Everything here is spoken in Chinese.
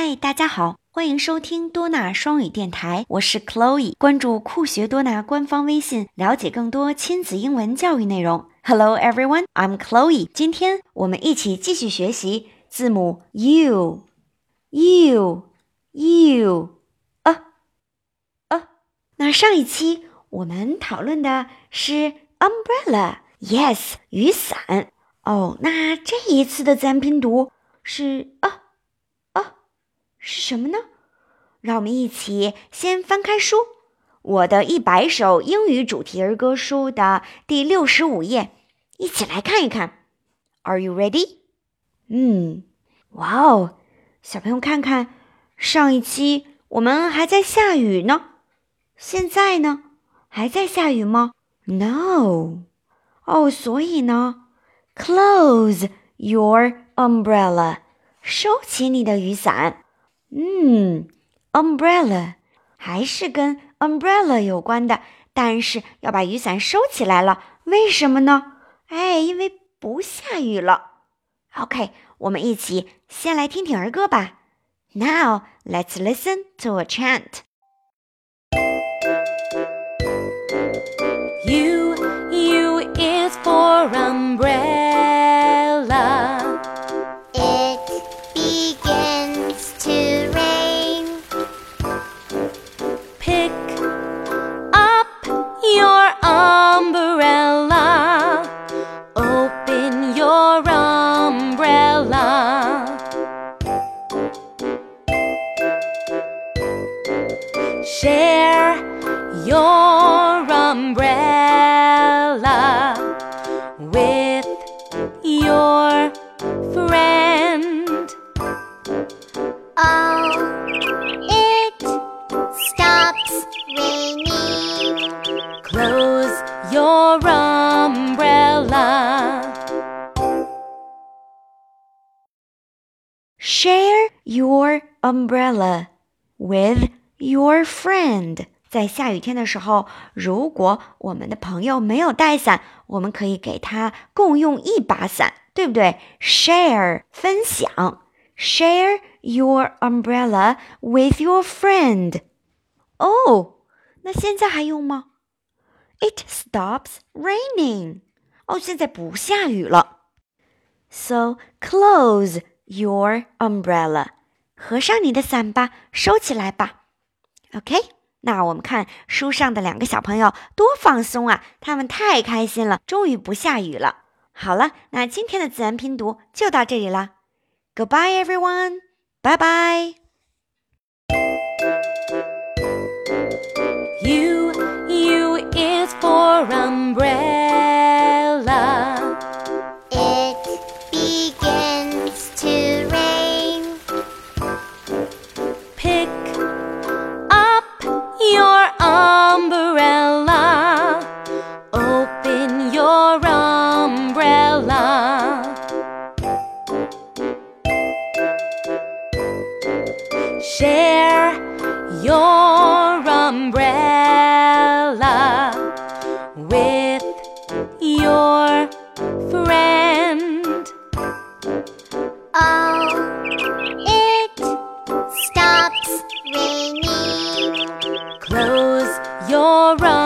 嗨，大家好，欢迎收听多纳双语电台，我是 Chloe。关注酷学多纳官方微信，了解更多亲子英文教育内容。Hello everyone, I'm Chloe。今天我们一起继续学习字母 U。U U 啊啊！那上一期我们讨论的是 umbrella，yes，雨伞。哦，那这一次的自然拼读是啊。是什么呢？让我们一起先翻开书，《我的一百首英语主题儿歌》书的第六十五页，一起来看一看。Are you ready？嗯，哇哦，小朋友看看，上一期我们还在下雨呢，现在呢还在下雨吗？No。哦，所以呢，close your umbrella，收起你的雨伞。嗯，umbrella 还是跟 umbrella 有关的，但是要把雨伞收起来了，为什么呢？哎，因为不下雨了。OK，我们一起先来听听儿歌吧。Now let's listen to a chant. Your umbrella with your friend. Oh, it stops raining. Close your umbrella. Share your umbrella with Your friend，在下雨天的时候，如果我们的朋友没有带伞，我们可以给他共用一把伞，对不对？Share，分享，Share your umbrella with your friend。哦，那现在还用吗？It stops raining。哦，现在不下雨了。So close your umbrella，合上你的伞吧，收起来吧。OK，那我们看书上的两个小朋友多放松啊！他们太开心了，终于不下雨了。好了，那今天的自然拼读就到这里了。Goodbye everyone，拜拜。U you is for um. Share your umbrella with your friend. Oh, it stops raining. Close your umbrella.